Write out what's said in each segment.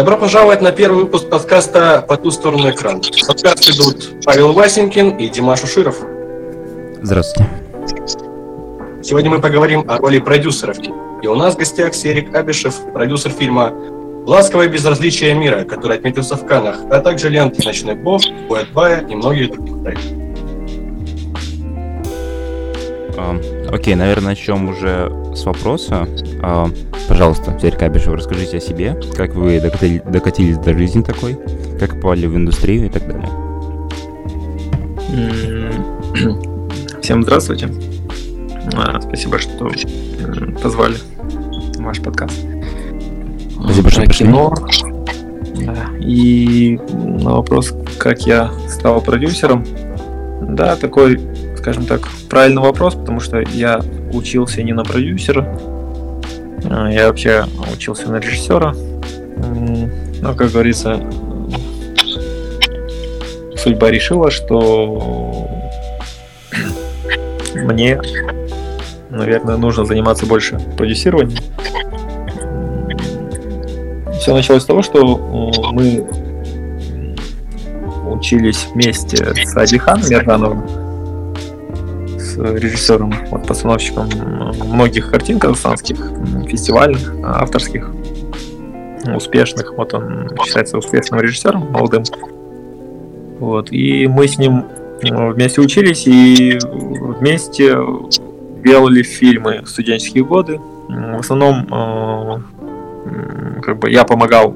Добро пожаловать на первый выпуск подкаста «По ту сторону экрана». Подкаст ведут Павел Васенькин и Димаш Уширов. Здравствуйте. Сегодня мы поговорим о роли продюсеров. И у нас в гостях Серик Абишев, продюсер фильма «Ласковое безразличие мира», который отметился в Каннах, а также ленты «Ночной бог», «Буэтбая» и многие другие проекты. Окей, наверное, начнем уже с вопроса. А, пожалуйста, Серик Кабишев, расскажите о себе, как вы докатили, докатились до жизни такой, как попали в индустрию и так далее. Всем здравствуйте. А, спасибо, что позвали ваш подкаст. Спасибо, что пришли. Кино. Да. И на вопрос, как я стал продюсером, да, такой скажем так, правильный вопрос, потому что я учился не на продюсера, а, я вообще учился на режиссера. Но, как говорится, судьба решила, что мне, наверное, нужно заниматься больше продюсированием. Все началось с того, что мы учились вместе с Адиханом Ярдановым режиссером, вот, постановщиком многих картин казахстанских, фестивальных, авторских, успешных. Вот он считается успешным режиссером, молодым. Вот. И мы с ним вместе учились и вместе делали фильмы в студенческие годы. В основном э, как бы я помогал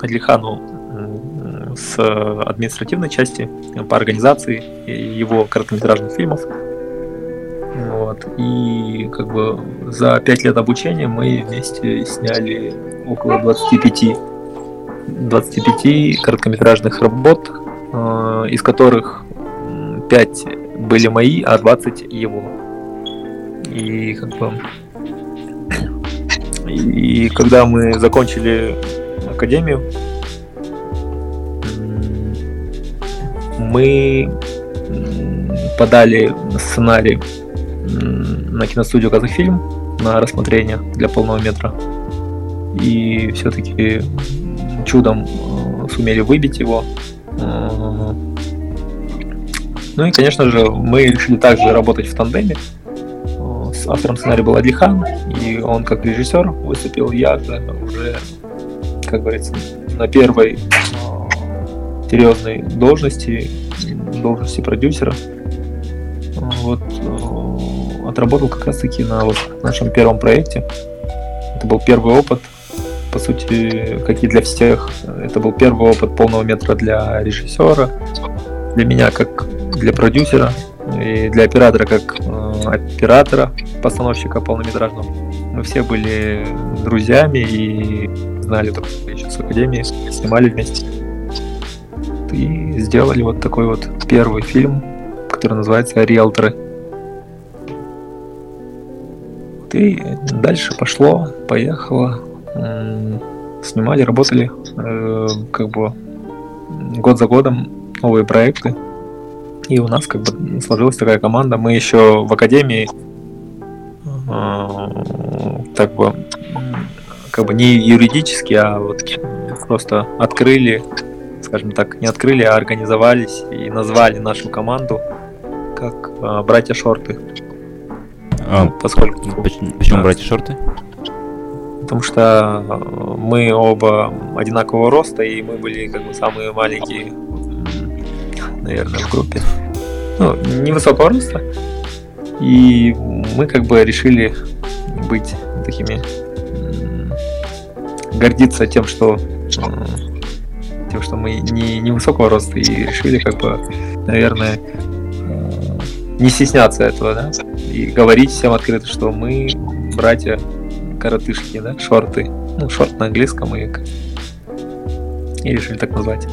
Адлихану с административной части по организации его короткометражных фильмов. Вот. И как бы за пять лет обучения мы вместе сняли около 25, 25 короткометражных работ, э, из которых 5 были мои, а 20 его. И как бы и когда мы закончили академию, мы подали сценарий на киностудию Казахфильм на рассмотрение для полного метра. И все-таки чудом э, сумели выбить его. Э, ну и, конечно же, мы решили также работать в тандеме. Э, с автором сценария был Адлихан, и он как режиссер выступил, я уже, как говорится, на первой серьезной должности, должности продюсера. Вот отработал как раз таки на вот нашем первом проекте. Это был первый опыт, по сути, как и для всех. Это был первый опыт полного метра для режиссера, для меня как для продюсера и для оператора как э, оператора, постановщика полнометражного. Мы все были друзьями и знали друг друга еще с академии, снимали вместе. И сделали вот такой вот первый фильм, который называется «Риэлторы». И дальше пошло, поехало. Снимали, работали, э, как бы год за годом новые проекты. И у нас как бы сложилась такая команда. Мы еще в академии э, так бы как бы не юридически, а вот просто открыли, скажем так, не открыли, а организовались и назвали нашу команду как э, братья Шорты. А, ну, поскольку... Почему, почему братья шорты? Потому что э, мы оба одинакового роста, и мы были как бы самые маленькие, наверное, в группе. Ну, невысокого роста. И мы как бы решили быть такими гордиться тем, что тем, что мы не, не высокого роста, и решили как бы, наверное, не стесняться этого, да, и говорить всем открыто, что мы братья коротышки, да, шорты. Ну, шорт на английском и, и решили так назвать.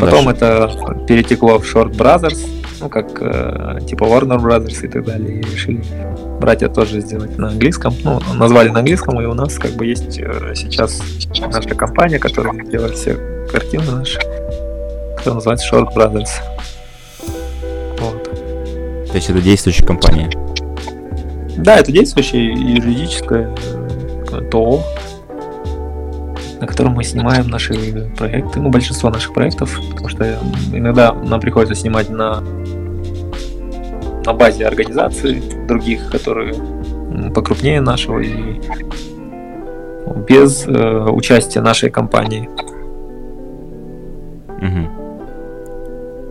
Потом Дальше. это перетекло в Short Brothers, ну, как э, типа Warner Brothers и так далее. И решили братья тоже сделать на английском. Ну, назвали на английском, и у нас как бы есть э, сейчас наша компания, которая делает все картины наши, которая называется Short Brothers. То есть это действующая компания? Да, это действующее юридическое э, ТО. на котором мы снимаем наши проекты, ну, большинство наших проектов, потому что иногда нам приходится снимать на, на базе организаций других, которые покрупнее нашего и без э, участия нашей компании. Угу.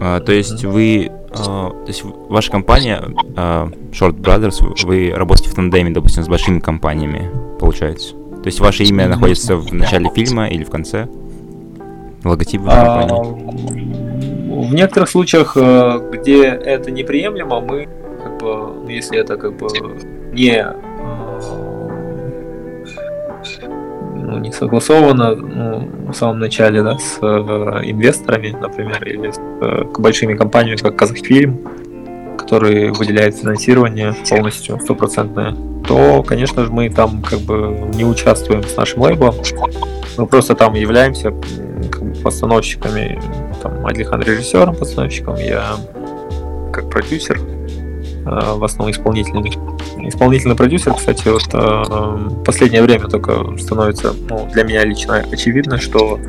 А, то есть вы, то есть ваша компания а, Short Brothers, вы работаете в тандеме, допустим, с большими компаниями, получается? То есть ваше имя находится в начале фильма или в конце? Логотип а, компании? В некоторых случаях, э, где это неприемлемо, мы, как бы, ну, если это как бы не ну, не согласовано ну, в самом начале да, с э, инвесторами, например, или с э, большими компаниями, как Казахфильм, который выделяет финансирование полностью, стопроцентное, то, конечно же, мы там как бы не участвуем с нашим лейблом. Мы просто там являемся как бы, постановщиками, там, Адлихан режиссером, постановщиком, я как продюсер, в основном исполнительный. Исполнительный продюсер, кстати, вот э, последнее время только становится, ну, для меня лично очевидно, что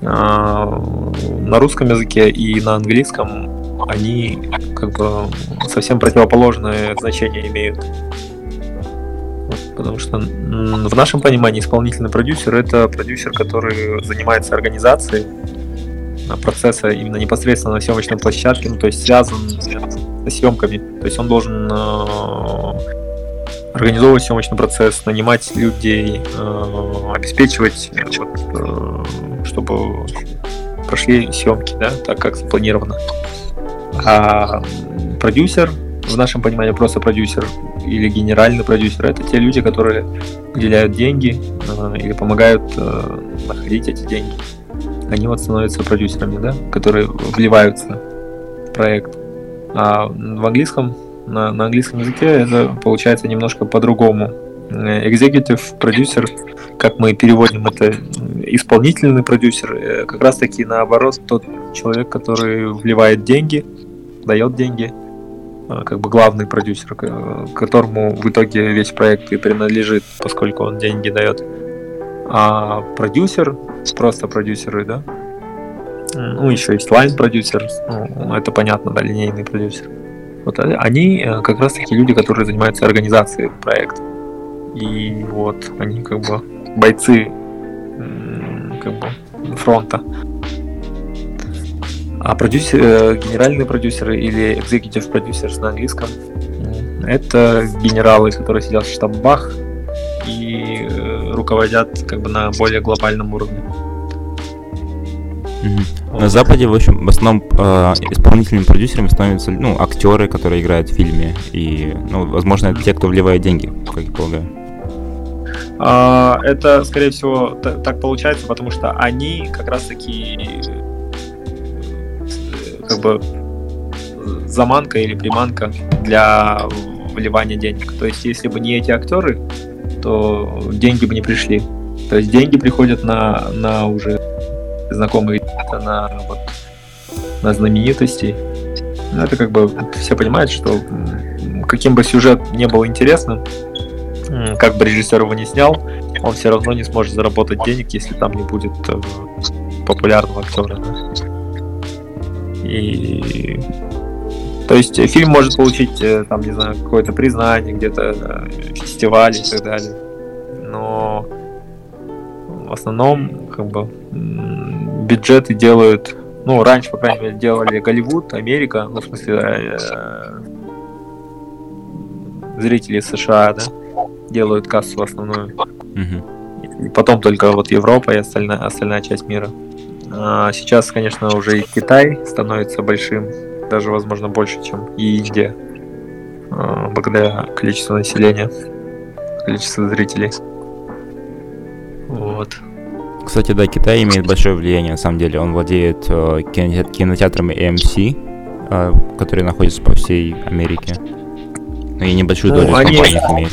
э, на русском языке и на английском они как бы совсем противоположное значение имеют. Потому что в нашем понимании исполнительный продюсер это продюсер, который занимается организацией процесса именно непосредственно на съемочной площадке, ну, то есть связан с съемками. То есть он должен э, организовывать съемочный процесс, нанимать людей, э, обеспечивать, вот, э, чтобы прошли съемки, да, так как запланировано. А продюсер, в нашем понимании просто продюсер или генеральный продюсер, это те люди, которые выделяют деньги или помогают находить эти деньги. Они вот становятся продюсерами, да, которые вливаются в проект. А в английском, на, на английском языке это получается немножко по-другому. Executive продюсер, как мы переводим это, исполнительный продюсер, э, как раз таки наоборот тот человек, который вливает деньги, дает деньги, а, как бы главный продюсер, которому в итоге весь проект и принадлежит, поскольку он деньги дает. А продюсер, просто продюсеры, да, ну, еще есть лайн-продюсер, ну, это понятно, да, линейный продюсер. Вот они э, как раз таки люди, которые занимаются организацией проекта. И вот они как бы бойцы как бы фронта. А продюсер, э, генеральные продюсеры или executive producers на английском это генералы, которые сидят в штабах руководят как бы на более глобальном уровне. На Западе, в общем, в основном э, исполнительными продюсерами становятся ну, актеры, которые играют в фильме. И, ну, возможно, это те, кто вливает деньги, как я полагаю. А, это, скорее всего, так получается, потому что они как раз-таки как бы заманка или приманка для вливания денег. То есть, если бы не эти актеры, то деньги бы не пришли. То есть деньги приходят на, на уже знакомые, на, вот, на знаменитостей. Ну, это как бы все понимают, что каким бы сюжет не был интересным, как бы режиссер его не снял, он все равно не сможет заработать денег, если там не будет э, популярного актера. И то есть фильм может получить, э, там, не знаю, какое-то признание, где-то э, фестиваль и так далее. Но в основном, как бы, бюджеты делают, ну, раньше, по крайней мере, делали Голливуд, Америка, ну, в смысле, э, зрители США, да, делают кассу основную. И потом только вот Европа и остальная, остальная часть мира. А сейчас, конечно, уже и Китай становится большим, даже, возможно, больше, чем и Индия, а, благодаря количеству населения, количеству зрителей. Вот. Кстати, да, Китай имеет большое влияние, на самом деле. Он владеет э, кинотеатрами AMC, э, которые находятся по всей Америке. Ну и небольшую ну, долю они... компаний имеет.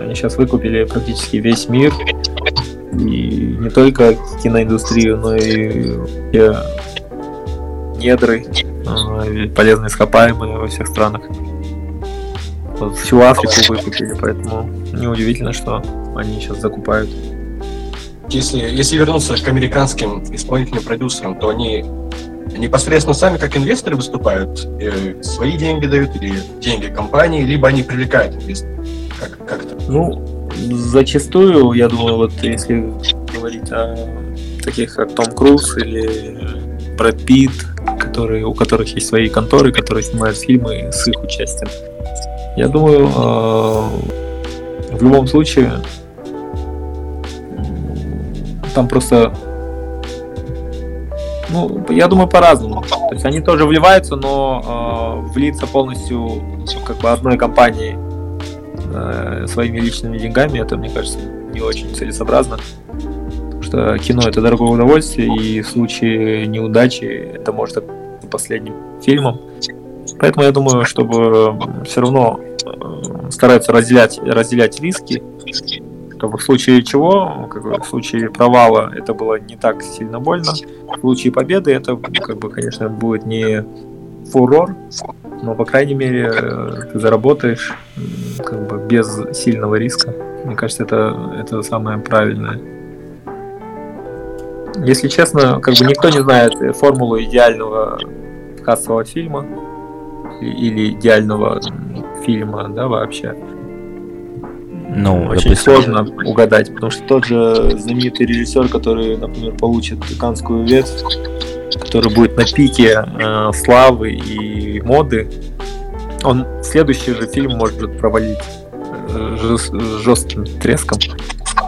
Они сейчас выкупили практически весь мир. И не только киноиндустрию, но и все недры, э, полезные ископаемые во всех странах. Вот всю Африку выкупили, поэтому неудивительно, что они сейчас закупают. если, если вернуться к американским исполнительным продюсерам, то они непосредственно сами как инвесторы выступают, э, свои деньги дают или деньги компании, либо они привлекают инвесторов. Как, как-то. Ну, зачастую, я думаю, вот если говорить о таких как Том Круз или Брэд Питт, которые, у которых есть свои конторы, которые снимают фильмы с их участием. Я думаю, э, в любом случае там просто ну, я думаю, по-разному. То есть они тоже вливаются, но э, влиться полностью как бы одной компании э, своими личными деньгами, это, мне кажется, не очень целесообразно. Потому что кино это дорогое удовольствие, и в случае неудачи это может последним фильмом. Поэтому я думаю, чтобы все равно стараются разделять, разделять риски, как бы в случае чего, как бы в случае провала это было не так сильно больно. В случае победы это, как бы, конечно, будет не фурор, но, по крайней мере, ты заработаешь как бы без сильного риска. Мне кажется, это, это самое правильное. Если честно, как бы никто не знает формулу идеального кассового фильма или идеального фильма, да, вообще. Ну, очень допустим... сложно угадать, потому что тот же знаменитый режиссер, который, например, получит канскую ветвь, который будет на пике э, славы и моды, он следующий же фильм может провалить э, жестким треском.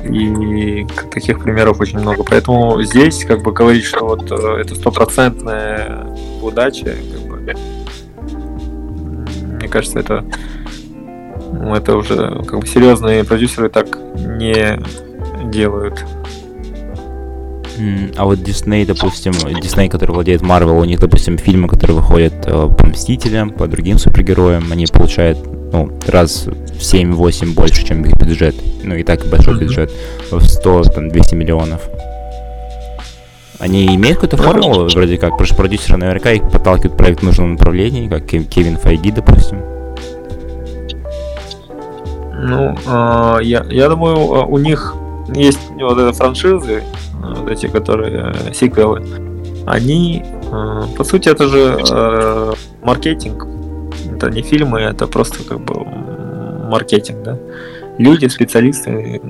И таких примеров очень много. Поэтому здесь как бы говорить, что вот э, это стопроцентная удача, как бы, мне кажется, это ну, это уже как бы серьезные продюсеры так не делают. А вот Дисней, допустим, Дисней, который владеет Марвел, у них, допустим, фильмы, которые выходят э, по Мстителям, по другим супергероям, они получают, ну, раз в 7-8 больше, чем их бюджет. Ну, и так большой mm-hmm. бюджет, в 100-200 миллионов. Они имеют какую-то формулу, вроде как, потому что продюсеры наверняка их подталкивают проект в нужном направлении, как Кевин Файги, допустим. Ну, э, я, я думаю, а, у них есть вот эти франшизы, вот эти, которые э, сиквелы. Они, э, по сути, это же э, маркетинг. Это не фильмы, это просто как бы маркетинг, да. Люди, специалисты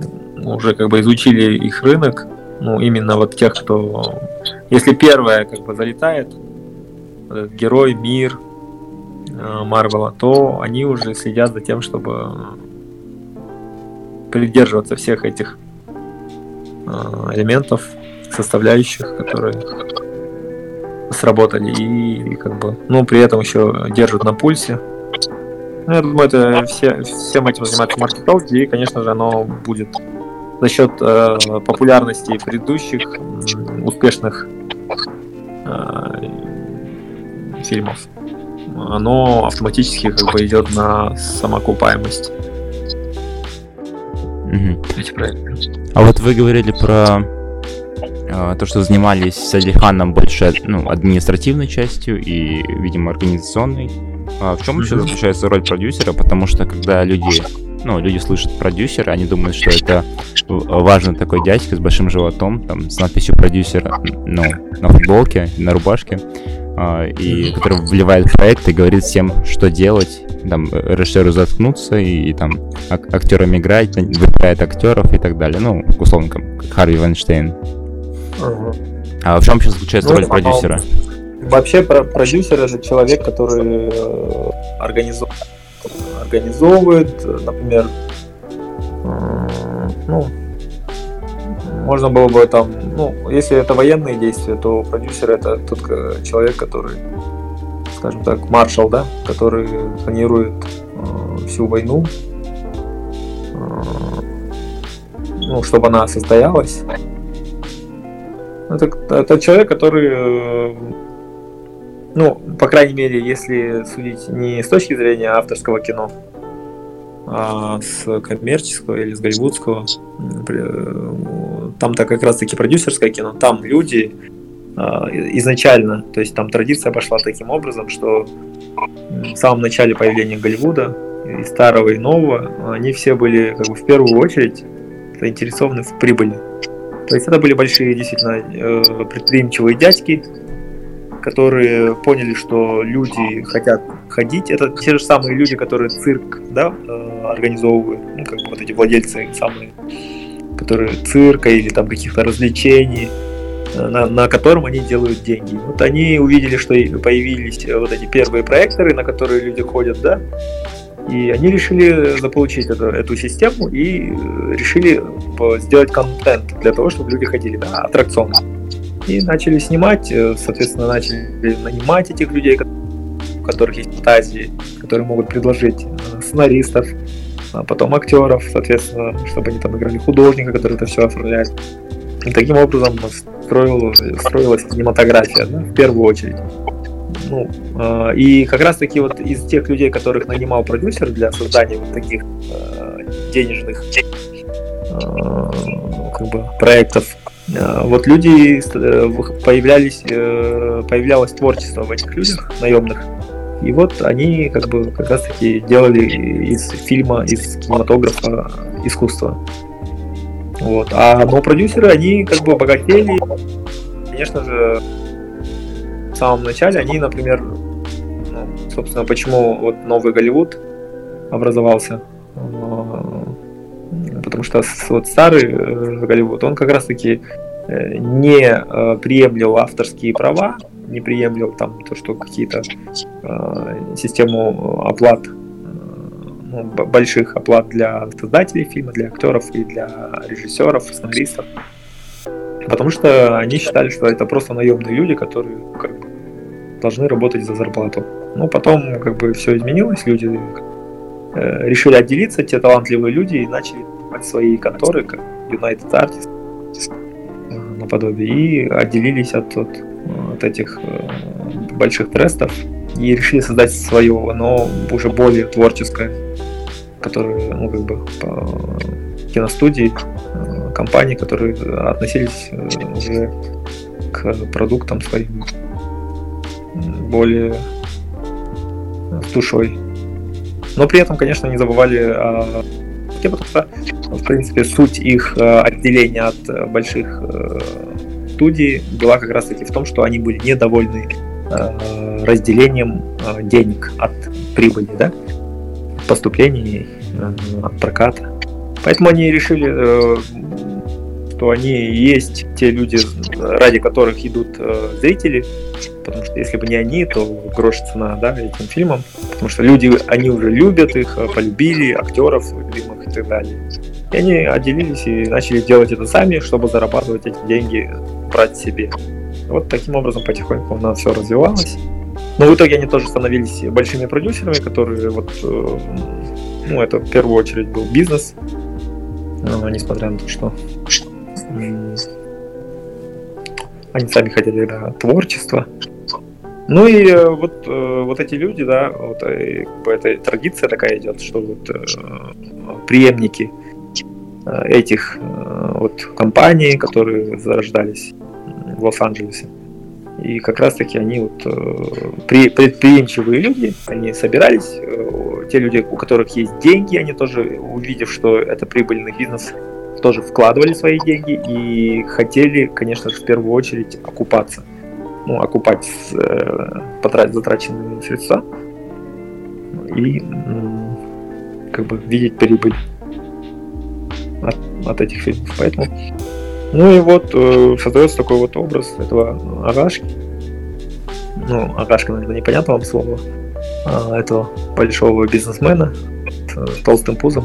уже как бы изучили их рынок, ну, именно вот тех, кто... Если первое как бы залетает, этот герой, мир Марвела, то они уже следят за тем, чтобы придерживаться всех этих э, элементов, составляющих, которые сработали и, и как бы, ну, при этом еще держат на пульсе. Ну, я думаю, это все, всем этим занимается маркетолог, и, конечно же, оно будет за счет э, популярности предыдущих успешных э, фильмов. Оно автоматически как бы идет на самоокупаемость. Угу. Эти проекты. А вот вы говорили про э, то, что занимались с Алиханом больше ну, административной частью и, видимо, организационной. А в чем еще заключается роль продюсера? Потому что когда люди, ну, люди слышат продюсера, они думают, что это важный такой дядька с большим животом, там, с надписью продюсера, ну, на футболке, на рубашке. А, и который вливает в проект и говорит всем, что делать, там, режиссеру заткнуться и, и там ак- актерам играть, выбирает актеров и так далее. Ну, условно, как Харви Вайнштейн. А в чем сейчас заключается ну, роль продюсера? Вообще про продюсер это человек, который э, организует, организовывает, например, э, ну, можно было бы там, ну, если это военные действия, то продюсер это тот человек, который, скажем так, маршал, да, который планирует э, всю войну, э, ну, чтобы она состоялась. Это, это человек, который, э, ну, по крайней мере, если судить не с точки зрения авторского кино, а с коммерческого или с голливудского. Там-то как раз-таки продюсерское кино, там люди а, изначально, то есть там традиция пошла таким образом, что в самом начале появления Голливуда, и старого, и нового, они все были как бы в первую очередь заинтересованы в прибыли. То есть это были большие действительно э, предприимчивые дядьки, которые поняли, что люди хотят ходить. Это те же самые люди, которые цирк да, э, организовывают, ну, как бы вот эти владельцы самые, которые цирка или там каких-то развлечений, э, на, на котором они делают деньги. Вот они увидели, что появились вот эти первые проекторы, на которые люди ходят, да, и они решили заполучить эту, эту систему и решили сделать контент для того, чтобы люди ходили, да, аттракционы. И начали снимать, э, соответственно, начали нанимать этих людей, у которых есть фантазии, которые могут предложить э, сценаристов, а потом актеров, соответственно, чтобы они там играли художника, который это все оформляет. И таким образом строил, строилась кинематография, да, в первую очередь. Ну, э, и как раз таки вот из тех людей, которых нанимал продюсер для создания вот таких э, денежных э, как бы проектов, а, вот люди э, появлялись, э, появлялось творчество в этих людях наемных. И вот они как бы как раз таки делали из фильма, из кинематографа искусство. Вот. А но продюсеры, они как бы богатели. Конечно же, в самом начале они, например, ну, собственно, почему вот новый Голливуд образовался. А, потому что вот старый э, Голливуд, он как раз-таки э, не э, приемлил авторские права, не приемлил там то, что какие-то систему оплат ну, больших оплат для создателей фильма, для актеров и для режиссеров, сценаристов. Потому что они считали, что это просто наемные люди, которые как должны работать за зарплату. Но потом как бы все изменилось, люди э, решили отделиться, те талантливые люди, и начали свои конторы, как United Artists, э, наподобие, и отделились от, от, от этих э, больших трестов и решили создать свое, но уже более творческое, которое, ну, как бы, по киностудии, э, компании, которые относились уже к продуктам своим более с душой. Но при этом, конечно, не забывали о потому что в принципе, суть их э, отделения от э, больших э, студий была как раз-таки в том, что они были недовольны разделением денег от прибыли, да, поступлений от проката. Поэтому они решили, что они есть те люди, ради которых идут зрители, потому что если бы не они, то грош цена да, этим фильмам, потому что люди, они уже любят их, полюбили, актеров любимых и так далее. И они отделились и начали делать это сами, чтобы зарабатывать эти деньги, брать себе. Вот таким образом потихоньку у нас все развивалось. Но в итоге они тоже становились большими продюсерами, которые вот, э, ну, это в первую очередь был бизнес, несмотря на то, что они сами хотели да, творчество. Ну и э, вот, э, вот эти люди, да, вот как бы эта традиция такая идет, что вот преемники Э, этих э, вот компаний, которые зарождались в Лос-Анджелесе. И как раз-таки они вот э, предприимчивые люди, они собирались, те люди, у которых есть деньги, они тоже, увидев, что это прибыльный бизнес, тоже вкладывали свои деньги и хотели, конечно же, в первую очередь окупаться. Ну, окупать потратить затраченные средства и как бы видеть прибыль от, от этих фильмов. Поэтому. Ну и вот э, создается такой вот образ этого Агашки. Ну, Агашка, наверное, непонятно вам слово. А, этого большого бизнесмена с толстым пузом,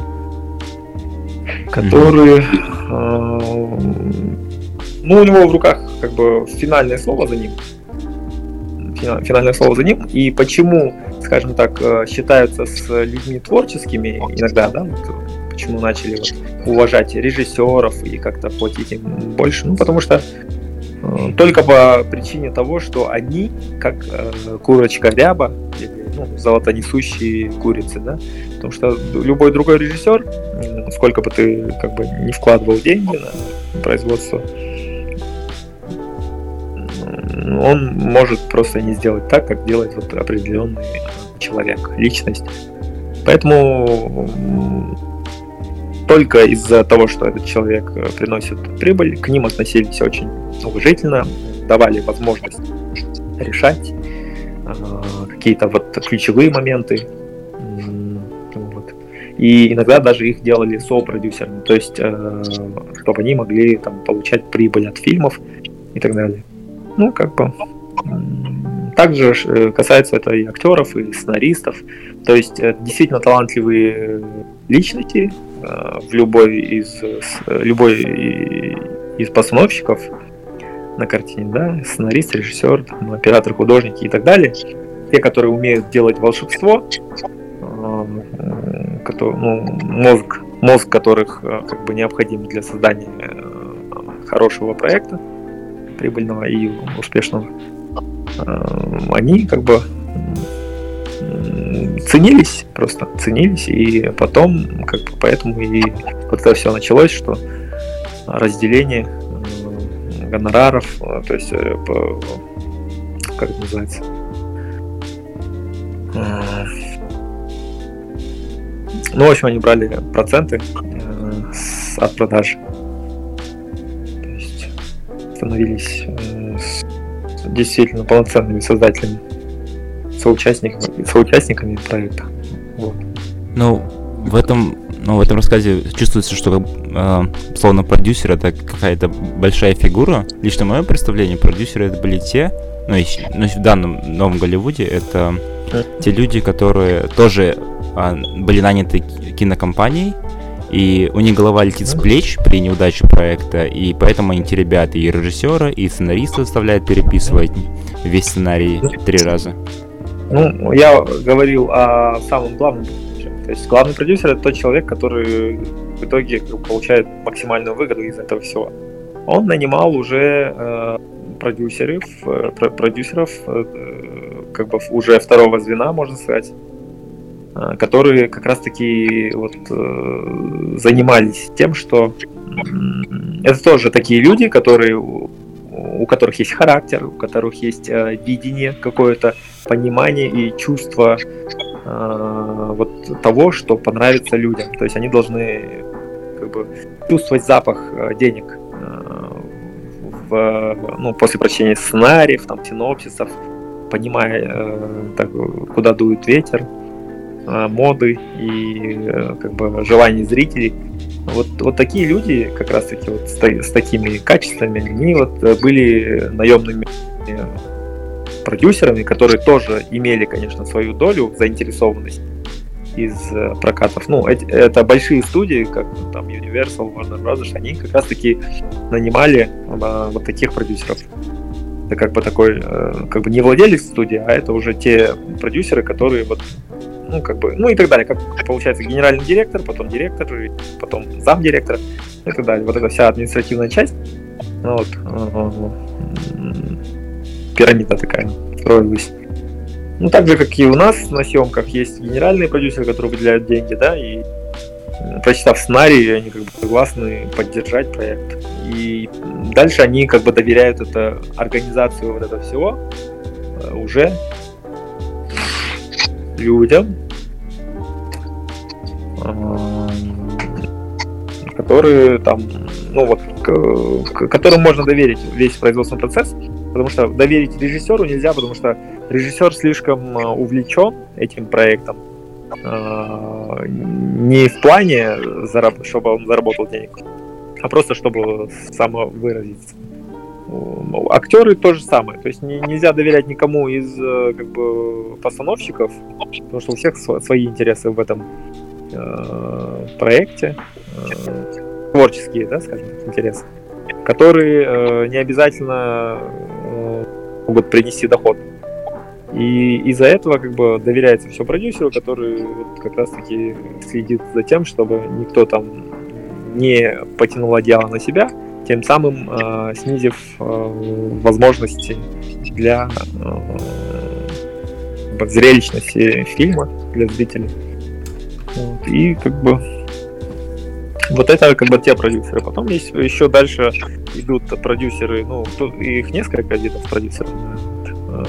который э, ну, у него в руках как бы финальное слово за ним. Финальное слово за ним. И почему, скажем так, э, считаются с людьми творческими иногда, да, вот, почему начали вот, уважать режиссеров и как-то платить им больше. Ну, потому что э, только по причине того, что они, как э, курочка ряба, или ну, золотонесущие курицы, да, потому что любой другой режиссер, сколько бы ты как бы не вкладывал деньги на производство, он может просто не сделать так, как делает вот определенный человек, личность. Поэтому только из-за того, что этот человек э, приносит прибыль, к ним относились очень уважительно, давали возможность решать какие-то вот ключевые моменты. Вот. И иногда даже их делали со-продюсерами, то есть э, чтобы они могли там, получать прибыль от фильмов и так далее. Ну, как бы также э, касается это и актеров, и сценаристов. То есть э, действительно талантливые личности в любой из любой из постановщиков на картине, да, сценарист, режиссер, там, оператор, художники и так далее. Те, которые умеют делать волшебство, который, ну, мозг, мозг которых как бы необходим для создания хорошего проекта, прибыльного и успешного. Э, они как бы ценились, просто ценились, и потом, как бы, поэтому и вот это все началось, что разделение э, гонораров, э, то есть, как это называется, ну, в общем, они брали проценты от продаж. То есть становились действительно полноценными создателями, соучастниками, соучастниками проекта. Вот. Ну, в этом, ну, в этом рассказе чувствуется, что э, словно продюсер это какая-то большая фигура. Лично мое представление, продюсеры это были те, ну, и, ну в данном новом Голливуде это те люди, которые тоже э, были наняты кинокомпанией, и у них голова летит с плеч при неудаче проекта, и поэтому они те ребята и режиссера, и сценариста заставляют переписывать весь сценарий три раза. Ну, я говорил о самом главном. То есть главный продюсер это тот человек, который в итоге получает максимальную выгоду из этого всего. Он нанимал уже э, продюсеров, э, продюсеров э, как бы уже второго звена, можно сказать, Э, которые как раз-таки вот, э, занимались тем, что это тоже такие люди, которые у которых есть характер, у которых есть э, видение какое-то, понимание и чувство э, вот того, что понравится людям. То есть они должны как бы чувствовать запах э, денег э, в, ну, после прочтения сценариев, там, синопсисов, понимая, э, так, куда дует ветер, Э, моды и э, как бы желаний зрителей. Вот, вот такие люди, как раз таки вот с, с такими качествами, они вот были наемными продюсерами, которые тоже имели, конечно, свою долю, заинтересованность из прокатов. Ну, это, это большие студии, как ну, там Universal, Warner Bros., они как раз таки нанимали а, вот таких продюсеров. Это как бы такой, как бы не владелец студии, а это уже те продюсеры, которые вот ну, как бы, ну и так далее, как получается генеральный директор, потом директор, потом замдиректора и так далее. Вот эта вся административная часть, ну, вот, пирамида такая строилась. Ну, так же, как и у нас на съемках есть генеральные продюсеры, которые выделяют деньги, да, и прочитав сценарий, они как бы согласны поддержать проект. И дальше они как бы доверяют это организацию вот этого всего э, уже людям, которые там, ну вот, которым можно доверить весь производственный процесс, потому что доверить режиссеру нельзя, потому что режиссер слишком а, увлечен этим проектом, не в плане, чтобы он заработал денег, а просто чтобы самовыразиться. Актеры то же самое. То есть нельзя доверять никому из э, как бы, постановщиков, потому что у всех свои интересы в этом э, проекте, э, творческие, да, скажем интересы, которые э, не обязательно э, могут принести доход. И из-за этого как бы доверяется все продюсеру, который вот как раз-таки следит за тем, чтобы никто там не потянул одеяло на себя, тем самым э, снизив э, возможности для э, зрелищности фильма для зрителей. Вот, и как бы вот это как бы те продюсеры. Потом есть еще дальше идут продюсеры, ну, их несколько видов продюсеров. Э,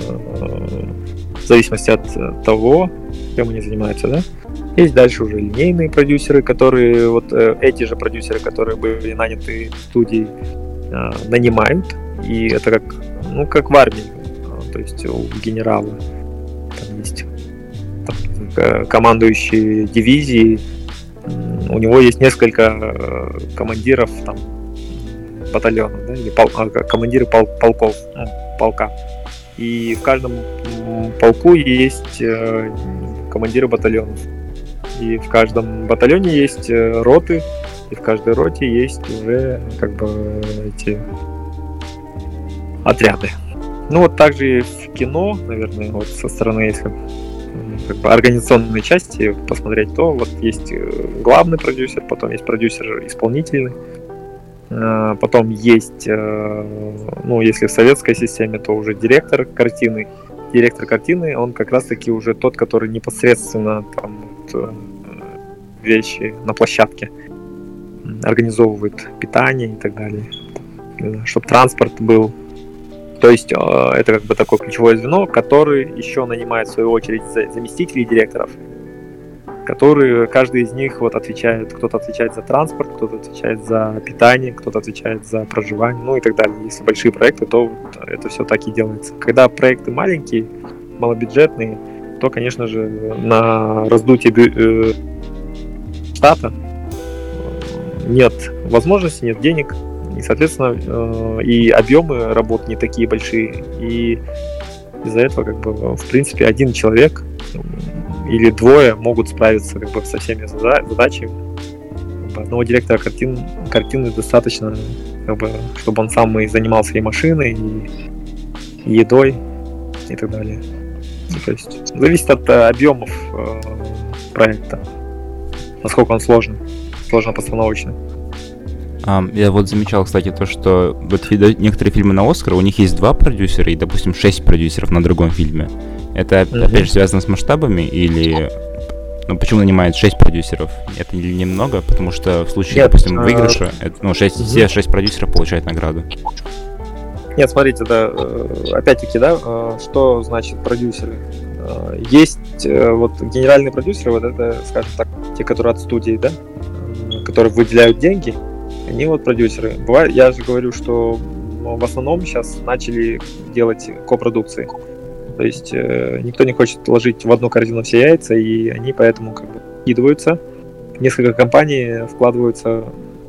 в зависимости от того, чем они занимаются, да. Есть дальше уже линейные продюсеры, которые вот э, эти же продюсеры, которые были наняты студии, э, нанимают. И это как, ну, как в армии. Э, то есть у генерала там есть там, э, командующий дивизии, у него есть несколько э, командиров там, батальонов, да, или пол, а, командиры пол, полков, ну, полка. И в каждом полку есть э, командиры батальонов. И в каждом батальоне есть э, роты, и в каждой роте есть уже как бы эти отряды. Ну вот также и в кино, наверное, вот со стороны, если как бы организационной части посмотреть, то вот есть э, главный продюсер, потом есть продюсер исполнительный, потом есть, ну если в советской системе, то уже директор картины, директор картины, он как раз-таки уже тот, который непосредственно там вот, э, вещи на площадке организовывает питание и так далее, чтобы транспорт был. То есть э, это как бы такое ключевое звено, которое еще нанимает в свою очередь заместителей директоров, которые каждый из них вот отвечает, кто-то отвечает за транспорт, кто-то отвечает за питание, кто-то отвечает за проживание, ну и так далее. Если большие проекты, то вот это все так и делается. Когда проекты маленькие, малобюджетные, то, конечно же, на раздутие бю- э, штата нет возможности, нет денег, и, соответственно, э, и объемы работ не такие большие, и из-за этого, как бы, в принципе, один человек или двое могут справиться как бы, со всеми задачами. Одного директора картин, картины достаточно, как бы, чтобы он сам и занимался и машиной, и, едой, и так далее. Ну, то есть зависит от э, объемов э, проекта, насколько он сложный, сложно-постановочный. Um, я вот замечал, кстати, то, что вот некоторые фильмы на Оскар, у них есть два продюсера и, допустим, шесть продюсеров на другом фильме. Это, mm-hmm. опять же, связано с масштабами или... Ну, почему нанимает 6 продюсеров? Это немного, потому что в случае, Нет, допустим, а... выигрыша, это, ну, 6, mm-hmm. все 6 продюсеров получают награду. Нет, смотрите, да, э, опять-таки, да, э, что значит продюсеры? Э, есть вот генеральные продюсеры, вот это, скажем так, те, которые от студии, да, которые выделяют деньги, они вот продюсеры. Бывает, я же говорю, что в основном сейчас начали делать копродукции. То есть э, никто не хочет ложить в одну корзину все яйца, и они поэтому как бы кидываются. Несколько компаний вкладываются,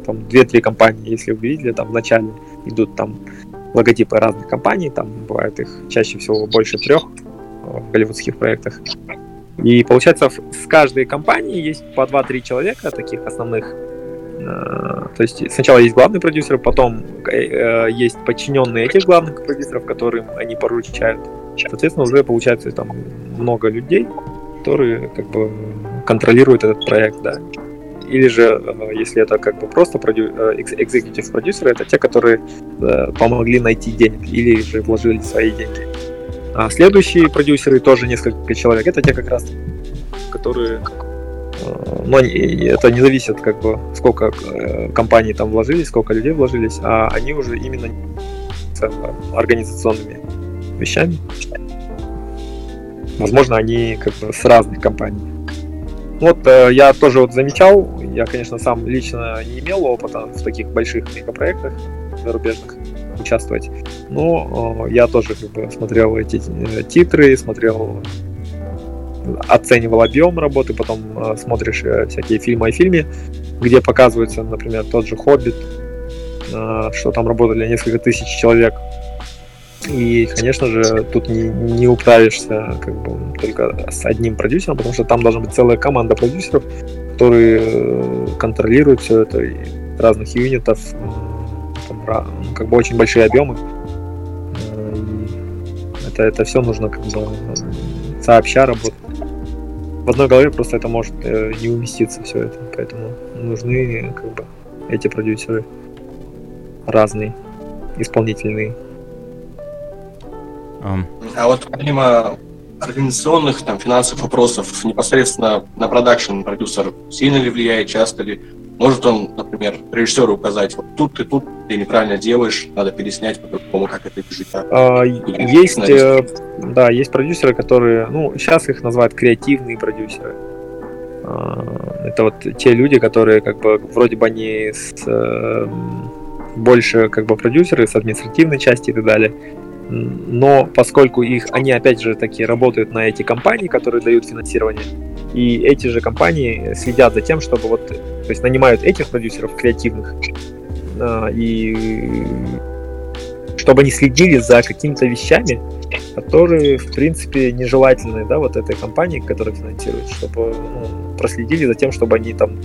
там 2-3 компании, если вы видели, там вначале идут там логотипы разных компаний, там бывает их чаще всего больше трех в голливудских проектах. И получается, с каждой компании есть по 2-3 человека, таких основных. Э, то есть сначала есть главный продюсер, потом э, есть подчиненные этих главных продюсеров, которым они поручают Соответственно, уже получается там много людей, которые как бы контролируют этот проект, да. Или же, э, если это как бы просто продю... executive продюсеры, это те, которые э, помогли найти денег или же вложили свои деньги. А следующие продюсеры, тоже несколько человек, это те как раз, которые э, но это не зависит, как бы, сколько компаний там вложились, сколько людей вложились, а они уже именно организационными вещами. Возможно, они как бы с разных компаний. Вот э, я тоже вот замечал, я, конечно, сам лично не имел опыта в таких больших мегапроектах зарубежных участвовать, но э, я тоже как бы смотрел эти э, титры, смотрел, оценивал объем работы, потом э, смотришь э, всякие фильмы о фильме, где показывается, например, тот же «Хоббит», э, что там работали несколько тысяч человек, и, конечно же, тут не, не управишься как бы только с одним продюсером, потому что там должна быть целая команда продюсеров, которые э, контролируют все это, и разных юнитов, э, там, ну, как бы очень большие объемы. Э, это, это все нужно как бы сообща работать. В одной голове просто это может не уместиться все это, поэтому нужны как бы эти продюсеры разные, исполнительные. А вот помимо организационных, там, финансовых вопросов, непосредственно на продакшн продюсер сильно ли влияет, часто ли? Может он, например, режиссеру указать, вот тут ты тут ты неправильно делаешь, надо переснять по-другому, как это бежит. А, есть, э, да, есть продюсеры, которые, ну, сейчас их называют креативные продюсеры. А, это вот те люди, которые как бы вроде бы они с, э, больше как бы продюсеры с административной части и так далее. Но поскольку их, они опять же таки работают на эти компании, которые дают финансирование, и эти же компании следят за тем, чтобы вот, то есть нанимают этих продюсеров креативных, а, и чтобы они следили за какими-то вещами, которые, в принципе, нежелательны, да, вот этой компании, которая финансирует, чтобы ну, проследили за тем, чтобы они там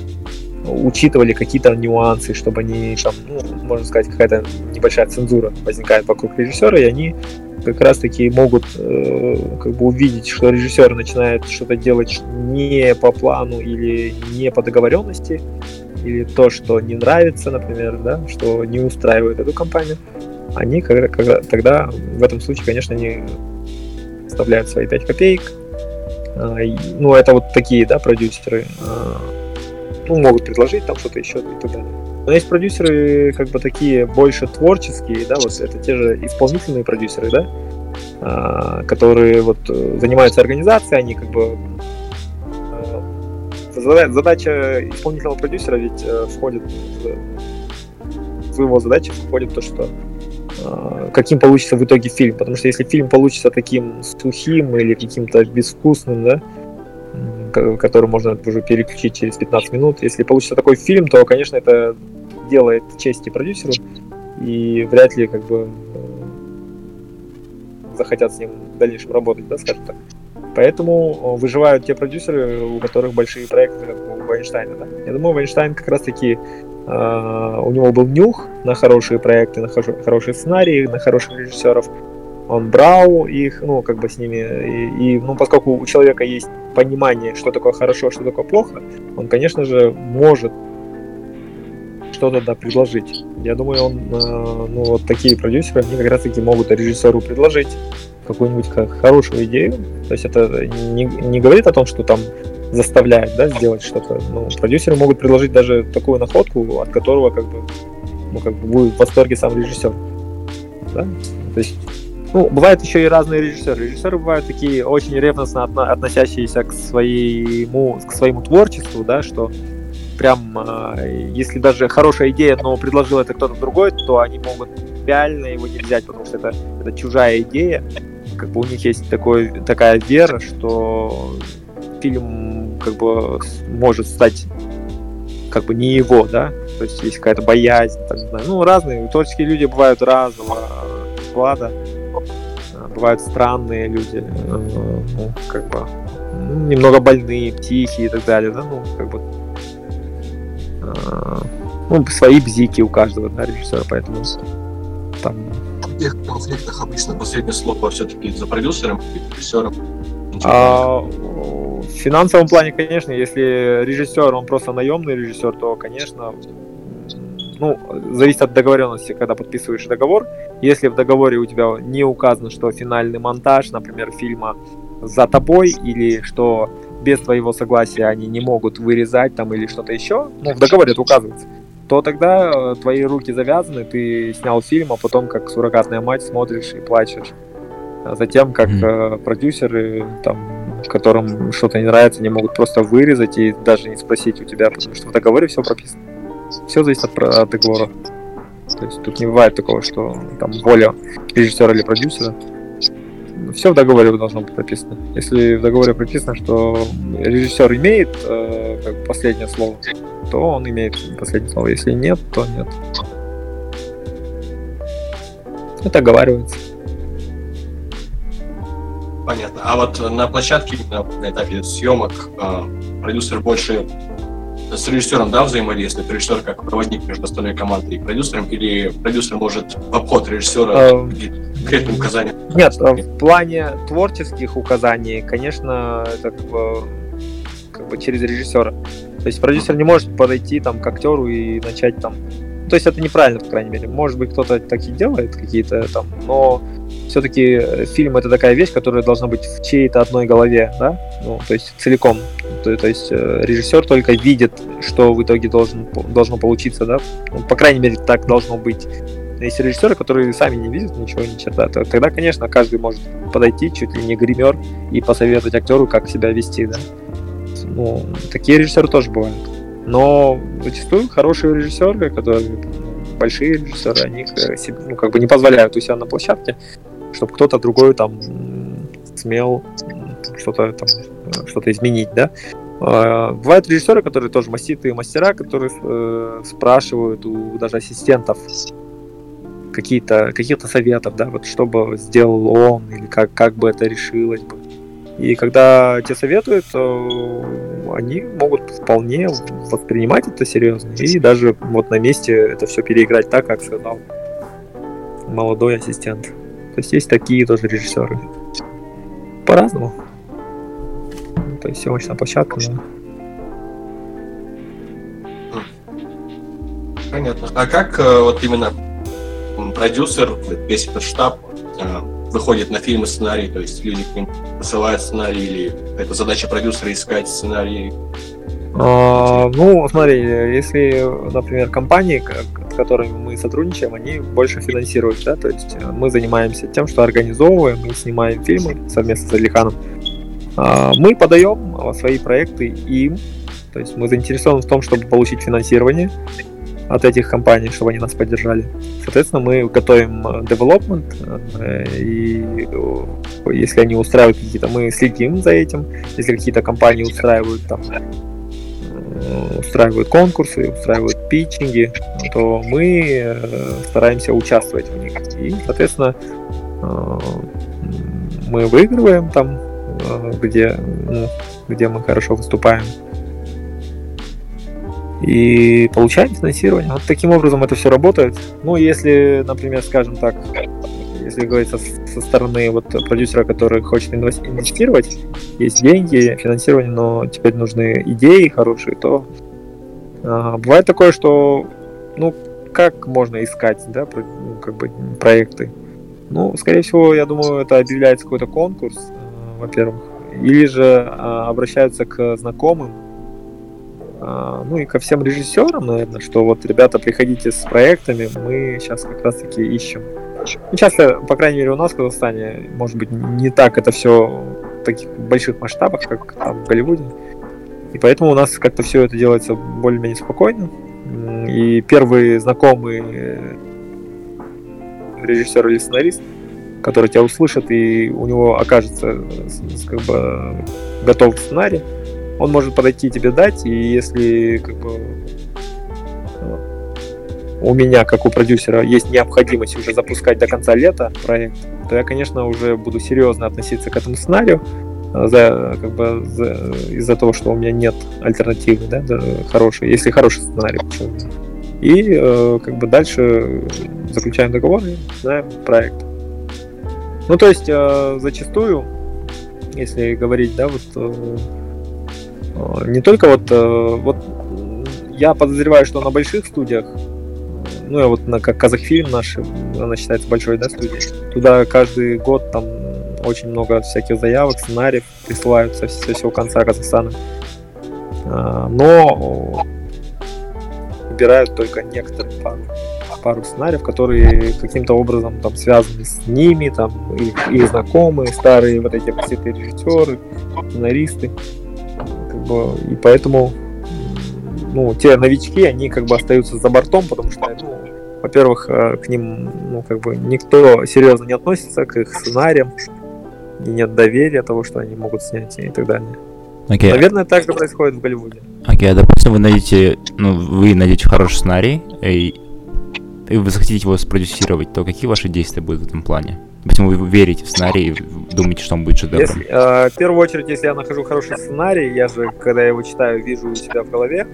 учитывали какие-то нюансы, чтобы они там, ну, можно сказать, какая-то небольшая цензура возникает вокруг режиссера, и они как раз таки могут э, как бы увидеть, что режиссер начинает что-то делать не по плану или не по договоренности, или то, что не нравится, например, да, что не устраивает эту компанию, они когда, когда, тогда в этом случае, конечно, они вставляют свои 5 копеек. А, ну, это вот такие, да, продюсеры. А, ну, могут предложить там что-то еще и так далее. Но есть продюсеры, как бы такие больше творческие, да, вот это те же исполнительные продюсеры, да, а, которые вот э, занимаются организацией, они как бы задача исполнительного продюсера ведь э, входит в его задачи входит то, что Э, каким получится в итоге фильм. Потому что если фильм получится таким сухим или каким-то безвкусным, да, который можно уже переключить через 15 минут, если получится такой фильм, то, конечно, это делает честь и продюсеру, и вряд ли как бы э, захотят с ним в дальнейшем работать, да, скажем так. Поэтому э, выживают те продюсеры, у которых большие проекты, как у Вайнштейна. Да? Я думаю, Вайнштейн как раз-таки Uh, у него был нюх на хорошие проекты, на хорошие сценарии, на хороших режиссеров. Он брал их, ну, как бы с ними. И, и ну, поскольку у человека есть понимание, что такое хорошо, что такое плохо, он, конечно же, может что-то да, предложить. Я думаю, он, uh, ну, вот такие продюсеры, они как раз-таки могут режиссеру предложить какую-нибудь хорошую идею. То есть это не, не говорит о том, что там заставляет, да, сделать что-то. Ну, продюсеры могут предложить даже такую находку, от которого как бы, ну, как бы будет в восторге сам режиссер. Да? То есть, ну, бывают еще и разные режиссеры. Режиссеры бывают такие очень ревностно относящиеся к своему, к своему творчеству, да, что прям, э, если даже хорошая идея, но предложил это кто-то другой, то они могут реально его не взять, потому что это, это чужая идея. Как бы у них есть такой, такая вера, что фильм как бы может стать как бы не его, да, то есть есть какая-то боязнь, знаю, ну, разные, творческие люди бывают разного склада, а, бывают странные люди, э, ну, как бы, немного больные, тихие и так далее, да, ну, как бы, а, ну, свои бзики у каждого, да, режиссера, поэтому там... В тех конфликтах обычно последнее слово все-таки за продюсером и режиссером. А, в финансовом плане, конечно, если режиссер, он просто наемный режиссер, то, конечно, ну, зависит от договоренности, когда подписываешь договор. Если в договоре у тебя не указано, что финальный монтаж, например, фильма за тобой, или что без твоего согласия они не могут вырезать там или что-то еще, ну, в договоре это указывается, то тогда э, твои руки завязаны, ты снял фильм, а потом как суррогатная мать смотришь и плачешь. А затем, как mm-hmm. продюсеры там которым что-то не нравится, не могут просто вырезать и даже не спросить у тебя, потому что в договоре все прописано. Все зависит от, от договора. То есть тут не бывает такого, что там воля режиссера или продюсера. Все в договоре должно быть прописано. Если в договоре прописано, что режиссер имеет э, последнее слово, то он имеет последнее слово. Если нет, то нет. Это оговаривается. Понятно. А вот на площадке, на, на этапе съемок, э, продюсер больше с режиссером, да, взаимодействует? Режиссер как проводник между остальной командой и продюсером? Или продюсер может в обход режиссера а, конкретные указания? Нет, в плане творческих указаний, конечно, это как бы, как бы через режиссера. То есть продюсер не может подойти там к актеру и начать там то есть это неправильно, по крайней мере. Может быть, кто-то так и делает какие-то там, но все-таки э, фильм это такая вещь, которая должна быть в чьей-то одной голове, да, ну, то есть целиком. То, есть э, режиссер только видит, что в итоге должен, должно получиться, да, ну, по крайней мере, так должно быть. Есть режиссеры, которые сами не видят ничего, ни черта, то, тогда, конечно, каждый может подойти, чуть ли не гример, и посоветовать актеру, как себя вести, да. ну, такие режиссеры тоже бывают. Но зачастую хорошие режиссеры, которые большие режиссеры, они ну, как бы не позволяют у себя на площадке, чтобы кто-то другой там смел что-то там что-то изменить, да. А, бывают режиссеры, которые тоже маститые мастера, которые э, спрашивают у даже ассистентов какие-то каких-то советов, да, вот что бы сделал он или как как бы это решилось бы. И когда те советуют, то они могут вполне воспринимать это серьезно и даже вот на месте это все переиграть так, как сказал молодой ассистент. То есть есть такие тоже режиссеры. По-разному. То есть съемочная площадка, да. Понятно. А как э, вот именно продюсер, весь этот штаб э, выходит на фильмы сценарий, то есть люди к ним посылают сценарий, или это задача продюсера искать сценарии? А, ну, смотри, если, например, компании, с которыми мы сотрудничаем, они больше финансируют, да, то есть э, мы занимаемся тем, что организовываем и снимаем фильмы совместно с Алиханом. А, мы подаем свои проекты им, то есть мы заинтересованы в том, чтобы получить финансирование, от этих компаний, чтобы они нас поддержали. Соответственно, мы готовим э, development, э, и э, если они устраивают какие-то, мы следим за этим. Если какие-то компании устраивают там устраивают конкурсы, устраивают питчинги, то мы стараемся участвовать в них. И, соответственно, мы выигрываем там, где, ну, где мы хорошо выступаем и получаем финансирование. Вот таким образом это все работает. Ну, если, например, скажем так, если говорить со, со стороны вот продюсера, который хочет инвестировать, есть деньги, финансирование, но теперь нужны идеи хорошие, то а, бывает такое, что ну как можно искать, да, ну, как бы проекты. Ну, скорее всего, я думаю, это объявляется какой-то конкурс, э, во-первых, или же э, обращаются к знакомым, а, ну и ко всем режиссерам, наверное, что вот, ребята, приходите с проектами, мы сейчас как раз-таки ищем. Ну, часто, по крайней мере, у нас в Казахстане, может быть, не так это все в таких больших масштабах, как там в Голливуде. И поэтому у нас как-то все это делается более-менее спокойно. И первый знакомый режиссер или сценарист, который тебя услышит, и у него окажется как бы готов сценарий, он может подойти тебе дать, и если как бы у меня, как у продюсера, есть необходимость уже запускать до конца лета проект, то я, конечно, уже буду серьезно относиться к этому сценарию, а, за, как бы, за, из-за того, что у меня нет альтернативы, да, хорошей, если хороший сценарий, почему И э, как бы дальше заключаем договор и знаем проект. Ну, то есть, э, зачастую, если говорить, да, вот э, не только вот, э, вот я подозреваю, что на больших студиях, ну и вот на как Казахфильм наш, она считается большой, да, студией, туда каждый год там очень много всяких заявок, сценариев присылают со, всего конца Казахстана. А, но выбирают только некоторые пару, пару сценариев, которые каким-то образом там связаны с ними, там их, их знакомые, старые вот эти все режиссеры, сценаристы бы, и поэтому ну, те новички, они как бы остаются за бортом, потому что, ну, во-первых, э, к ним, ну, как бы никто серьезно не относится к их сценариям, и нет доверия того, что они могут снять и так далее. Okay. Наверное, так же происходит в Голливуде. Окей, okay, а допустим, вы найдете, ну, вы найдете хороший сценарий, и, и вы захотите его спродюсировать, то какие ваши действия будут в этом плане? Допустим, вы верите в сценарий, думаете, что он будет шедевром? Если, э, в первую очередь, если я нахожу хороший сценарий, я же, когда я его читаю, вижу у себя в голове.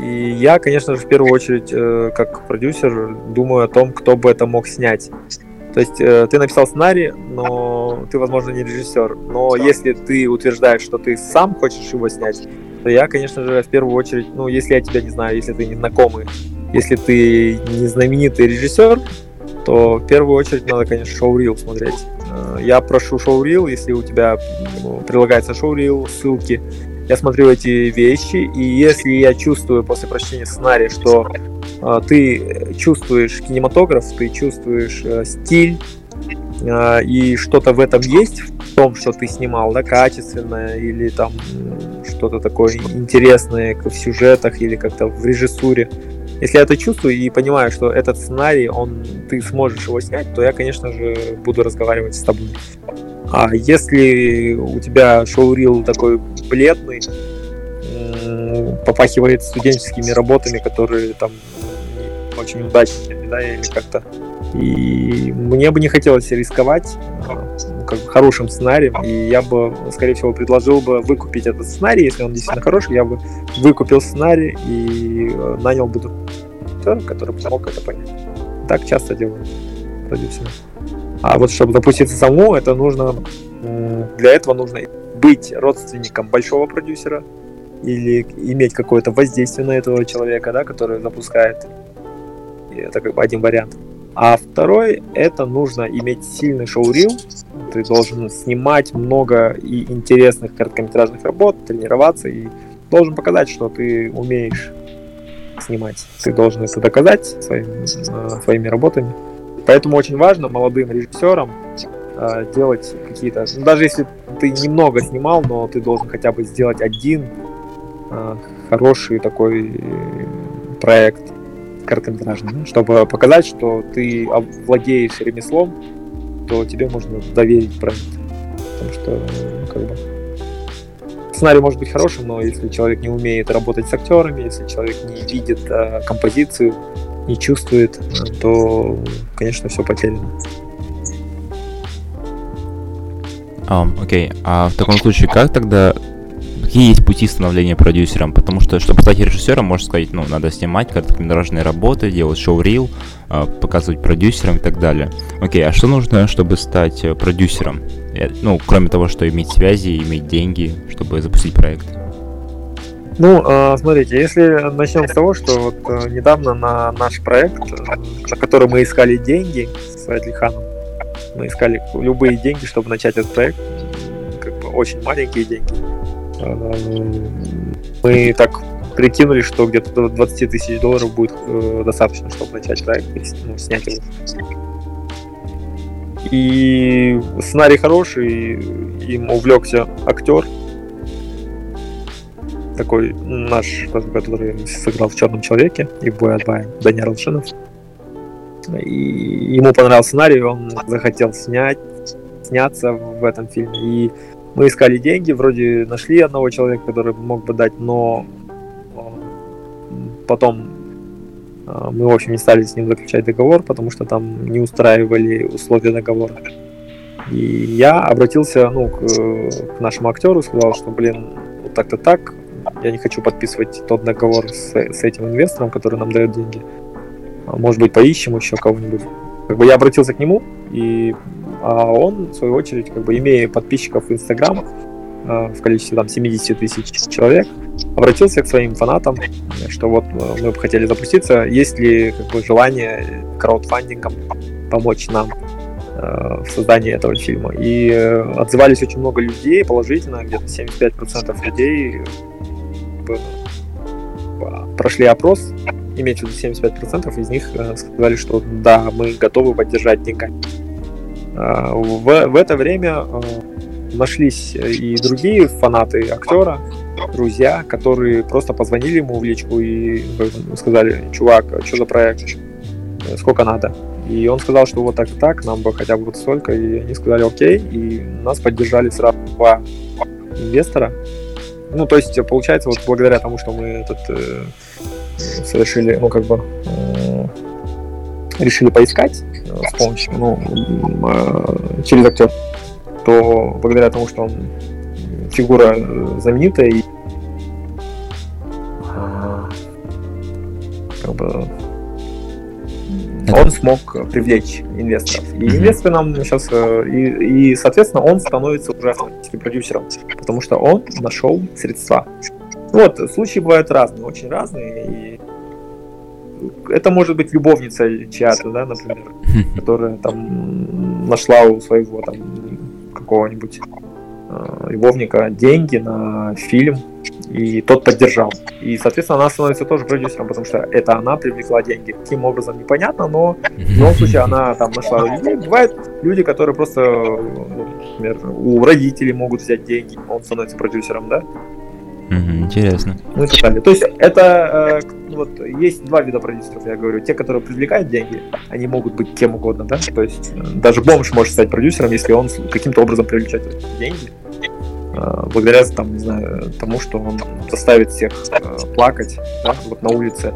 И я, конечно же, в первую очередь, э, как продюсер, думаю о том, кто бы это мог снять. То есть э, ты написал сценарий, но ты, возможно, не режиссер. Но если ты утверждаешь, что ты сам хочешь его снять, то я, конечно же, в первую очередь, ну, если я тебя не знаю, если ты не знакомый, если ты не знаменитый режиссер, то в первую очередь надо, конечно, шоу-рил смотреть. Э, я прошу шоу-рил, если у тебя ну, прилагается шоу-рил, ссылки. Я смотрю эти вещи, и если я чувствую после прочтения сценария, что э, ты чувствуешь кинематограф, ты чувствуешь э, стиль, и что-то в этом есть, том, что ты снимал, да, качественное или там что-то такое интересное в сюжетах или как-то в режиссуре. Если я это чувствую и понимаю, что этот сценарий, он, ты сможешь его снять, то я, конечно же, буду разговаривать с тобой. А если у тебя шоурил такой бледный, попахивает студенческими работами, которые там очень удачными, да, или как-то. И мне бы не хотелось рисковать ну, как бы хорошим сценарием, и я бы, скорее всего, предложил бы выкупить этот сценарий, если он действительно хороший, я бы выкупил сценарий и э, нанял бы продюсера, который бы мог это понять. Так часто делают продюсеры. А вот чтобы запуститься самому, это нужно, для этого нужно быть родственником большого продюсера или иметь какое-то воздействие на этого человека, да, который запускает. И это как бы один вариант. А второй, это нужно иметь сильный шоу-рил. Ты должен снимать много и интересных короткометражных работ, тренироваться и должен показать, что ты умеешь снимать. Ты должен это доказать своим, э, своими работами. Поэтому очень важно молодым режиссерам э, делать какие-то... Ну, даже если ты немного снимал, но ты должен хотя бы сделать один э, хороший такой проект короткометражный, чтобы показать, что ты владеешь ремеслом, то тебе можно доверить проект. Потому что, как бы, сценарий может быть хорошим, но если человек не умеет работать с актерами, если человек не видит э, композицию, не чувствует, то, конечно, все потеряно. Окей. А в таком случае, как тогда какие есть пути становления продюсером? Потому что, чтобы стать режиссером, можно сказать, ну, надо снимать короткометражные работы, делать шоу-рил, а, показывать продюсерам и так далее. Окей, а что нужно, чтобы стать э, продюсером? Э, ну, кроме того, что иметь связи, иметь деньги, чтобы запустить проект. Ну, а, смотрите, если начнем с того, что вот э, недавно на наш проект, на который мы искали деньги с Адлиханом, мы искали любые деньги, чтобы начать этот проект, как бы очень маленькие деньги. Э, мы так прикинули, что где-то до 20 тысяч долларов будет достаточно, чтобы начать проект, ну, снять его. И сценарий хороший, им увлекся актер, такой наш, который сыграл в Черном человеке и в Бой Даниил Алшинов. И ему понравился сценарий, он захотел снять, сняться в этом фильме. И мы искали деньги, вроде нашли одного человека, который мог бы дать, но потом а, мы, в общем, не стали с ним заключать договор, потому что там не устраивали условия договора. И я обратился ну, к, к нашему актеру, сказал, что, блин, вот так-то так, я не хочу подписывать тот договор с, с этим инвестором, который нам дает деньги. А, может быть, поищем еще кого-нибудь. Как бы я обратился к нему, и а он, в свою очередь, как бы имея подписчиков в Инстаграм а, в количестве там 70 тысяч человек, обратился к своим фанатам, что вот э, мы бы хотели запуститься, есть ли как бы желание краудфандингом помочь нам э, в создании этого фильма. И э, отзывались очень много людей положительно, где-то 75% людей прошли опрос, имеется в виду 75% из них э, сказали, что да, мы готовы поддержать деньгами. В, в это время э, нашлись и другие фанаты актера, друзья, которые просто позвонили ему в личку и сказали, чувак, что за проект, сколько надо. И он сказал, что вот так и так, нам бы хотя бы вот столько, и они сказали окей, и нас поддержали сразу два инвестора, ну, то есть, получается, вот благодаря тому, что мы этот э, совершили, ну, как бы э, решили поискать э, с помощью, ну, э, через актер, то благодаря тому, что он фигура э, знаменитая и э, как бы он смог привлечь инвесторов. И инвесторы нам сейчас, э, и, и, соответственно, он становится уже автоматически продюсером, потому что он нашел средства. Вот, случаи бывают разные, очень разные, и это может быть любовница чья-то, да, например, которая там нашла у своего там какого-нибудь э, любовника деньги на фильм, и тот поддержал. И, соответственно, она становится тоже продюсером, потому что это она привлекла деньги. Каким образом, непонятно, но в любом случае она там нашла людей. Бывают люди, которые просто, ну, например, у родителей могут взять деньги, он становится продюсером, да? Интересно. Ну и так далее. То есть это э, вот есть два вида продюсеров, я говорю. Те, которые привлекают деньги, они могут быть кем угодно, да. То есть э, даже бомж может стать продюсером, если он каким-то образом привлечет деньги. Э, благодаря там, не знаю, тому, что он заставит всех э, плакать, да, вот на улице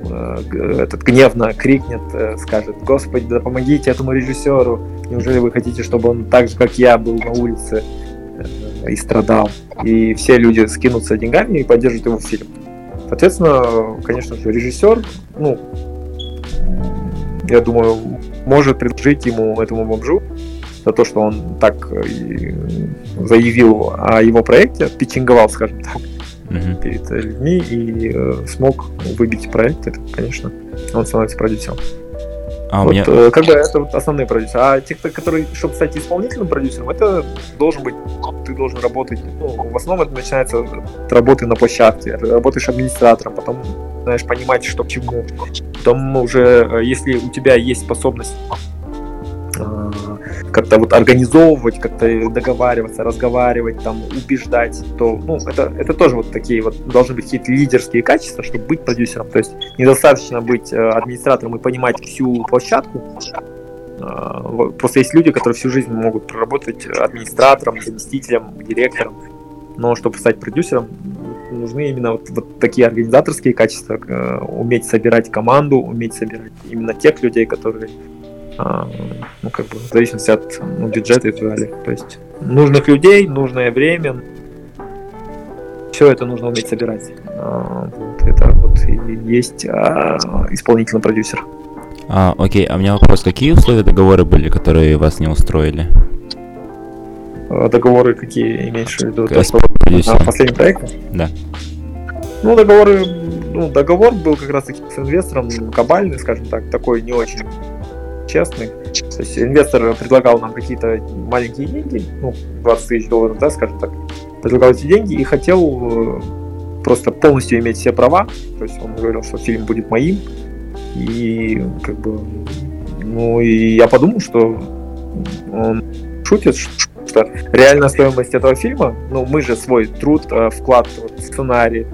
этот гневно крикнет, скажет, Господи, да помогите этому режиссеру, неужели вы хотите, чтобы он так же, как я, был на улице и страдал? и все люди скинутся деньгами и поддержат его фильм. Соответственно, конечно же, режиссер, ну, я думаю, может предложить ему, этому бомжу, за то, что он так заявил о его проекте, питчинговал, скажем так, uh-huh. перед людьми и э, смог выбить проект, это, конечно, он становится продюсером. А вот, меня... э, как бы это вот основные продюсеры. А те, которые, чтобы стать исполнительным продюсером, это должен быть, ты должен работать, ну, в основном это начинается от работы на площадке, работаешь администратором, потом знаешь понимать, что к чему. Потом уже, э, если у тебя есть способность как-то вот организовывать, как-то договариваться, разговаривать, там, убеждать, то, ну, это, это тоже вот такие вот должны быть какие-то лидерские качества, чтобы быть продюсером. То есть недостаточно быть э, администратором и понимать всю площадку. Э, просто есть люди, которые всю жизнь могут проработать администратором, заместителем, директором. Но чтобы стать продюсером, нужны именно вот, вот такие организаторские качества, э, уметь собирать команду, уметь собирать именно тех людей, которые ну, как бы, в зависимости от ну, бюджета и так далее. То есть нужных людей, нужное время, все это нужно уметь собирать. А, вот, это вот и есть а, исполнительный продюсер. А, окей, а у меня вопрос, какие условия договора были, которые вас не устроили? Договоры какие имеешь в виду? На последнем проекте? Да. Ну, договоры, ну, договор был как раз таки с инвестором кабальный, скажем так, такой не очень честный. То есть инвестор предлагал нам какие-то маленькие деньги, ну, 20 тысяч долларов, да, скажем так, предлагал эти деньги и хотел э, просто полностью иметь все права. То есть он говорил, что фильм будет моим. И как бы, ну и я подумал, что он шутит, что реальная стоимость этого фильма, ну мы же свой труд, э, вклад, сценарий,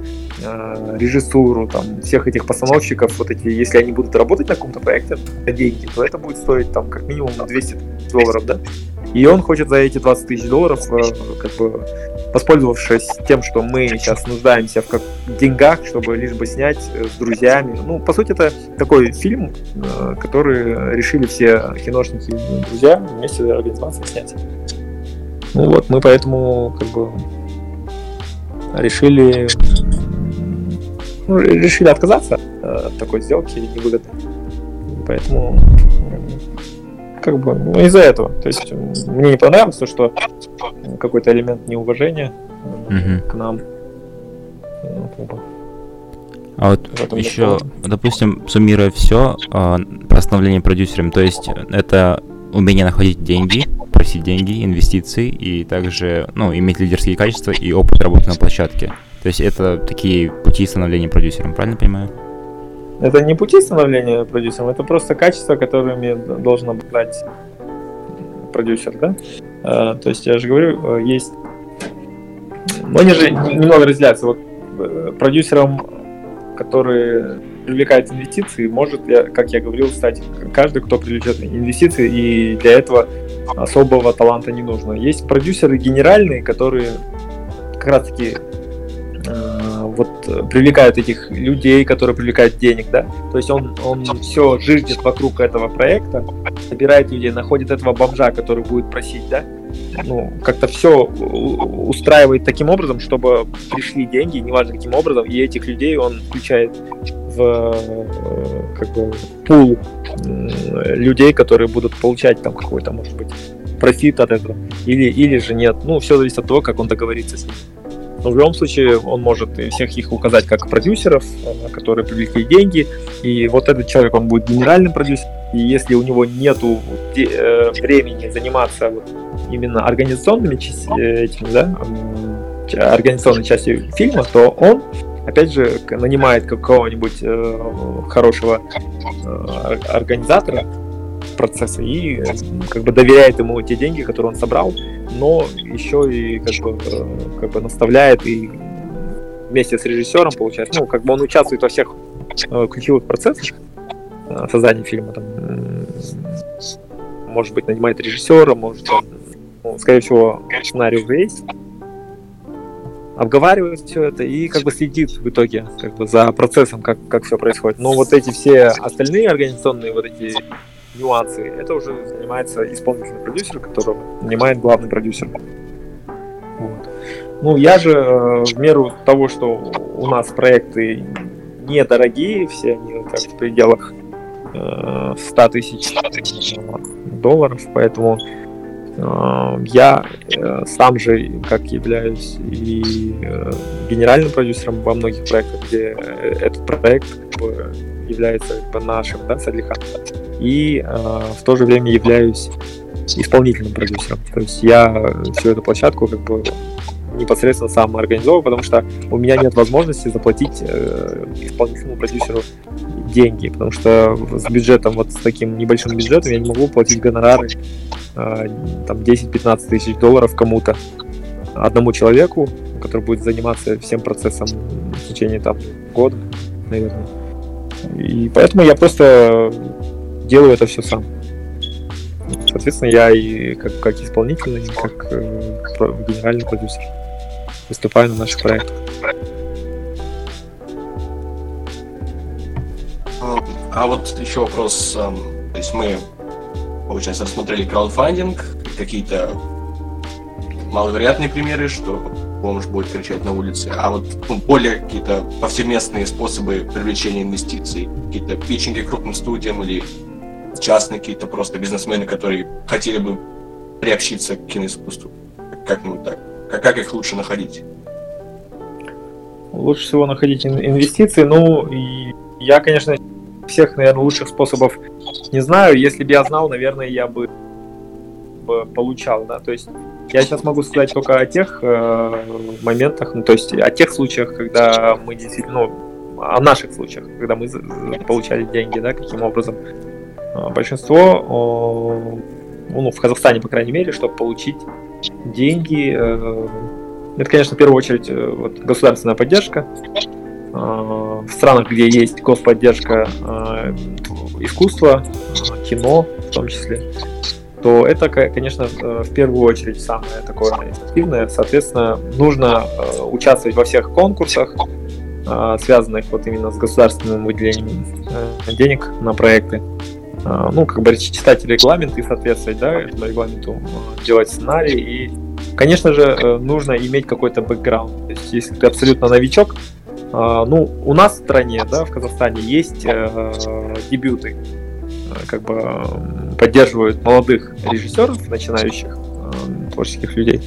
э, режиссуру, там, всех этих постановщиков, вот эти, если они будут работать на каком-то проекте на деньги, то это будет стоить там как минимум 200 долларов, да? И он хочет за эти 20 тысяч долларов, э, как бы, воспользовавшись тем, что мы сейчас нуждаемся в как, деньгах, чтобы лишь бы снять э, с друзьями. Ну, по сути, это такой фильм, который решили все киношники друзья вместе организации снять. Ну вот, мы поэтому как бы решили ну, решили отказаться от такой сделки невыгодно. Поэтому как бы ну, из-за этого. То есть мне не понравилось то, что какой-то элемент неуважения угу. к нам. Ну, как бы. А вот еще, допустим, суммируя все, э, по становлению продюсером, то есть это умение находить деньги, просить деньги, инвестиции и также, ну, иметь лидерские качества и опыт работы на площадке. То есть это такие пути становления продюсером, правильно понимаю? Это не пути становления продюсером, это просто качества, которыми должен обладать продюсер, да? А, то есть я же говорю, э, есть... Но они же немного разделяются. Вот э, продюсером, который привлекает инвестиции, может, как я говорил, стать каждый, кто привлечет инвестиции, и для этого особого таланта не нужно. Есть продюсеры генеральные, которые как раз таки вот э, привлекают этих людей, которые привлекают денег, да. То есть он, он все жиждет вокруг этого проекта, собирает людей, находит этого бомжа, который будет просить, да. Ну, как-то все устраивает таким образом, чтобы пришли деньги, неважно каким образом, и этих людей он включает в э, как бы пул людей, которые будут получать там какой-то, может быть, профит от этого, или, или же нет. Ну, все зависит от того, как он договорится с ним. Но в любом случае он может всех их указать как продюсеров, э, которые привлекли деньги. И вот этот человек, он будет генеральным продюсером. И если у него нету э, времени заниматься вот именно организационными этим, да, организационной частью фильма, то он опять же нанимает какого-нибудь э, хорошего э, организатора процесса и как бы доверяет ему те деньги, которые он собрал, но еще и как бы, э, как бы наставляет и вместе с режиссером получается, ну как бы он участвует во всех э, ключевых процессах э, создания фильма, там, может быть нанимает режиссера, может он, ну, скорее всего сценарий уже есть, обговаривает все это и как бы следит в итоге как бы за процессом, как, как все происходит. Но вот эти все остальные организационные вот эти нюансы, это уже занимается исполнительный продюсер, которого нанимает главный продюсер. Вот. Ну, я же э, в меру того, что у нас проекты недорогие, все они так, в пределах э, 100 тысяч долларов, поэтому Э, я э, сам же, как являюсь и э, генеральным продюсером во многих проектах, где этот проект является как бы, нашим, да, с Алихан, и в то же время являюсь исполнительным продюсером. То есть я всю эту площадку как бы непосредственно сам организовываю, потому что у меня нет возможности заплатить э, исполнительному продюсеру деньги, потому что с бюджетом, вот с таким небольшим бюджетом я не могу платить гонорары э, там 10-15 тысяч долларов кому-то, одному человеку, который будет заниматься всем процессом в течение там года, наверное. И поэтому я просто делаю это все сам. Соответственно, я и как, как исполнительный, как э, генеральный продюсер выступаю на наших проектах. А вот еще вопрос. То есть мы, получается, рассмотрели краудфандинг, какие-то маловероятные примеры, что бомж будет кричать на улице, а вот ну, более какие-то повсеместные способы привлечения инвестиций, какие-то питчинги крупным студиям или частные какие-то просто бизнесмены, которые хотели бы приобщиться к киноискусству, как-нибудь так. Как, как их лучше находить? Лучше всего находить инвестиции. Ну, и я, конечно, всех, наверное, лучших способов не знаю. Если бы я знал, наверное, я бы получал, да. То есть я сейчас могу сказать только о тех э, моментах, ну, то есть о тех случаях, когда мы действительно, ну, о наших случаях, когда мы получали деньги, да, каким образом. А, большинство, ну, в Казахстане, по крайней мере, чтобы получить деньги. Э, это, конечно, в первую очередь э, вот, государственная поддержка. Э, в странах, где есть господдержка искусства, кино в том числе, то это, конечно, в первую очередь самое такое эффективное. Соответственно, нужно участвовать во всех конкурсах, связанных вот именно с государственным выделением денег на проекты. Ну, как бы читать регламент и соответствовать, да, этому регламенту, делать сценарий. И, конечно же, э, нужно иметь какой-то бэкграунд. То есть, если ты абсолютно новичок, ну, у нас в стране, да, в Казахстане есть э, дебюты, как бы поддерживают молодых режиссеров, начинающих творческих людей.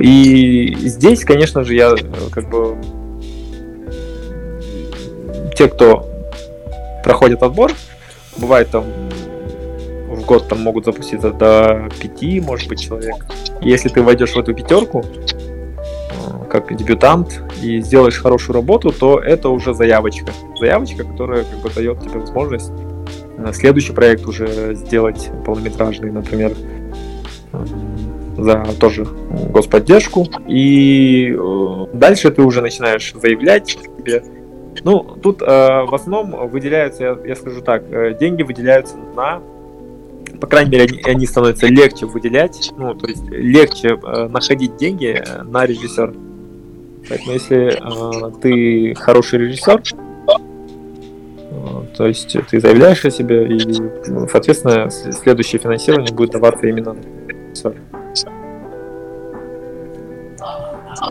И здесь, конечно же, я э, как бы те, кто проходит отбор, бывает там в год там могут запуститься до пяти, может быть, человек. Если ты войдешь в эту пятерку, э, как дебютант, и сделаешь хорошую работу, то это уже заявочка. Заявочка, которая как бы дает тебе возможность э, следующий проект уже сделать полнометражный, например, э, за тоже господдержку. И дальше ты уже начинаешь заявлять себе ну, тут э, в основном выделяются, я, скажу так, э, деньги выделяются на, по крайней мере, они, они становятся легче выделять, ну, то есть легче э, находить деньги э, на режиссера. Поэтому если э, ты хороший режиссер, э, то есть ты заявляешь о себе, и, ну, соответственно, следующее финансирование будет даваться именно на режиссера.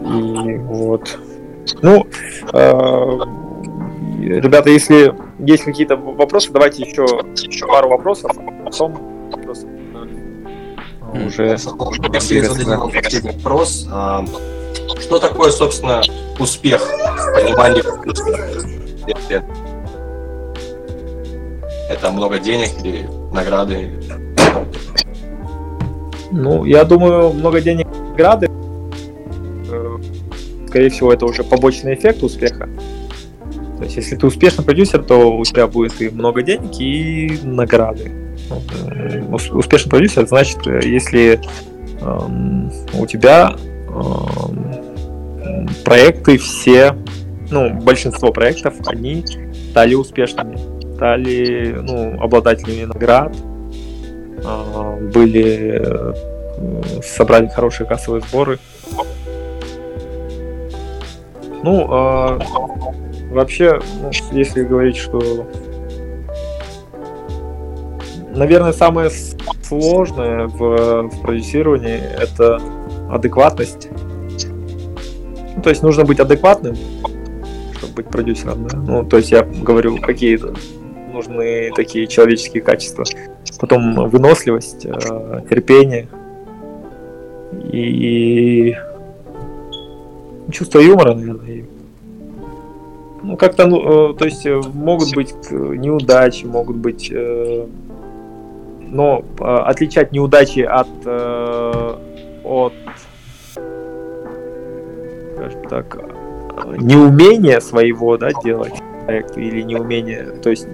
И вот. Ну, э, Ребята, если есть какие-то вопросы, давайте еще, еще пару вопросов, а потом просто уже... вопрос. Что такое, собственно, успех в понимании Это много денег или награды? Ну, я думаю, много денег награды. Э, скорее всего, это уже побочный эффект успеха. То есть, если ты успешный продюсер, то у тебя будет и много денег, и награды. Э, успешный продюсер значит, э, если эм, у тебя проекты все, ну, большинство проектов, они стали успешными, стали ну, обладателями наград, а, были э, собрали хорошие кассовые сборы. Ну, э, вообще, ну, если говорить, что, наверное, самое сложное в, в продюсировании это адекватность. Ну, то есть нужно быть адекватным, чтобы быть продюсером, да. Ну, то есть я говорю, какие нужны такие человеческие качества потом выносливость, э, терпение и чувство юмора, наверное. Ну, как-то, ну, э, то есть э, могут быть неудачи, могут быть, но отличать неудачи от, от скажем так, неумения своего, да, делать проект или неумение, то есть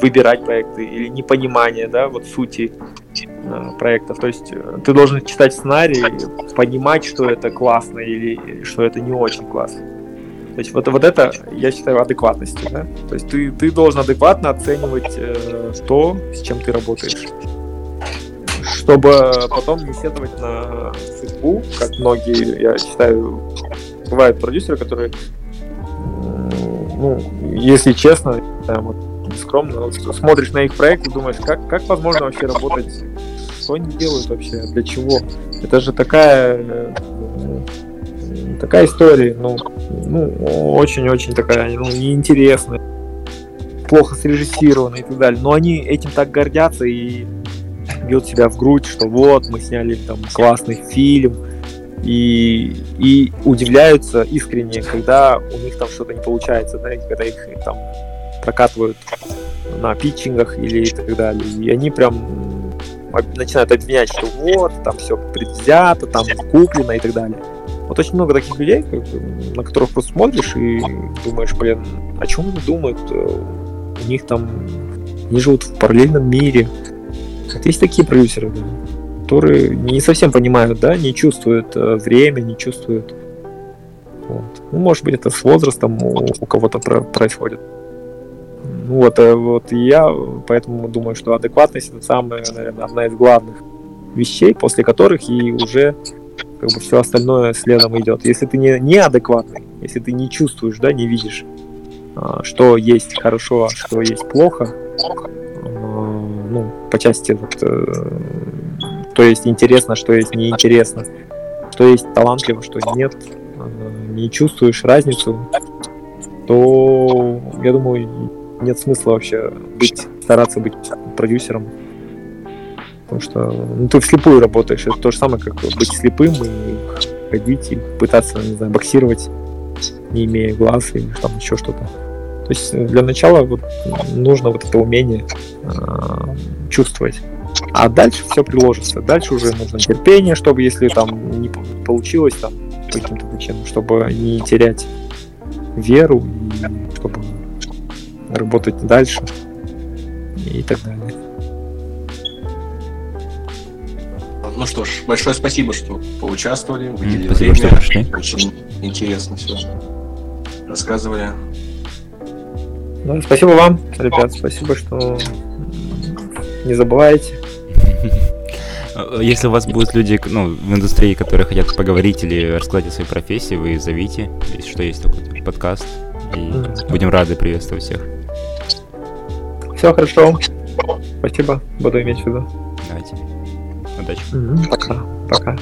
выбирать проекты или непонимание, да, вот сути э, проектов. То есть э, ты должен читать сценарий, понимать, что это классно или что это не очень классно. То есть вот, вот это, я считаю, адекватностью, да? То есть ты, ты должен адекватно оценивать э, то, с чем ты работаешь. Чтобы потом не сетовать на судьбу, как многие, я считаю, бывают продюсеры, которые, ну, если честно, вот, скромно. Вот, смотришь на их проект и думаешь, как, как возможно вообще работать? Что они делают вообще? Для чего? Это же такая э, такая история, ну, ну очень-очень такая, ну, неинтересная, плохо срежиссирована и так далее. Но они этим так гордятся и бьют себя в грудь, что вот, мы сняли там классный фильм, и, и удивляются искренне, когда у них там что-то не получается, да, когда их там прокатывают на питчингах или и так далее. И они прям начинают обвинять, что вот, там все предвзято, там куплено и так далее. Вот очень много таких людей, на которых просто смотришь и думаешь, блин, о чем они думают? У них там, они живут в параллельном мире. Вот есть такие продюсеры, да, которые не совсем понимают, да, не чувствуют э, время, не чувствуют. Вот. Ну, может быть, это с возрастом у, у кого-то про- происходит. Вот, э, вот я поэтому думаю, что адекватность это самая, наверное, одна из главных вещей, после которых и уже как бы все остальное следом идет. Если ты не неадекватный, если ты не чувствуешь, да, не видишь, а, что есть хорошо, а что есть плохо, а, ну, по части вот, э, что есть интересно, что есть неинтересно, что есть талантливо, что нет, а, не чувствуешь разницу, то я думаю, нет смысла вообще быть, стараться быть продюсером. Потому что ну, ты вслепую работаешь. Это то же самое, как быть слепым и ходить и пытаться, не знаю, боксировать, не имея глаз или там еще что-то. То есть для начала вот нужно вот это умение э, чувствовать. А дальше все приложится. Дальше уже нужно терпение, чтобы если там не получилось там по каким-то причинам, чтобы не терять веру и чтобы работать дальше и так далее. Ну что ж, большое спасибо, что поучаствовали, выделили спасибо, время. Что пришли. Очень интересно все рассказывали. Ну, спасибо вам, ребят, спасибо, что не забывайте. Если у вас будут люди ну, в индустрии, которые хотят поговорить или рассказать о своей профессии, вы зовите, если что есть такой подкаст, и будем рады приветствовать всех. Все хорошо. Спасибо, буду иметь в виду. Давайте. Удачи. Пока. Пока.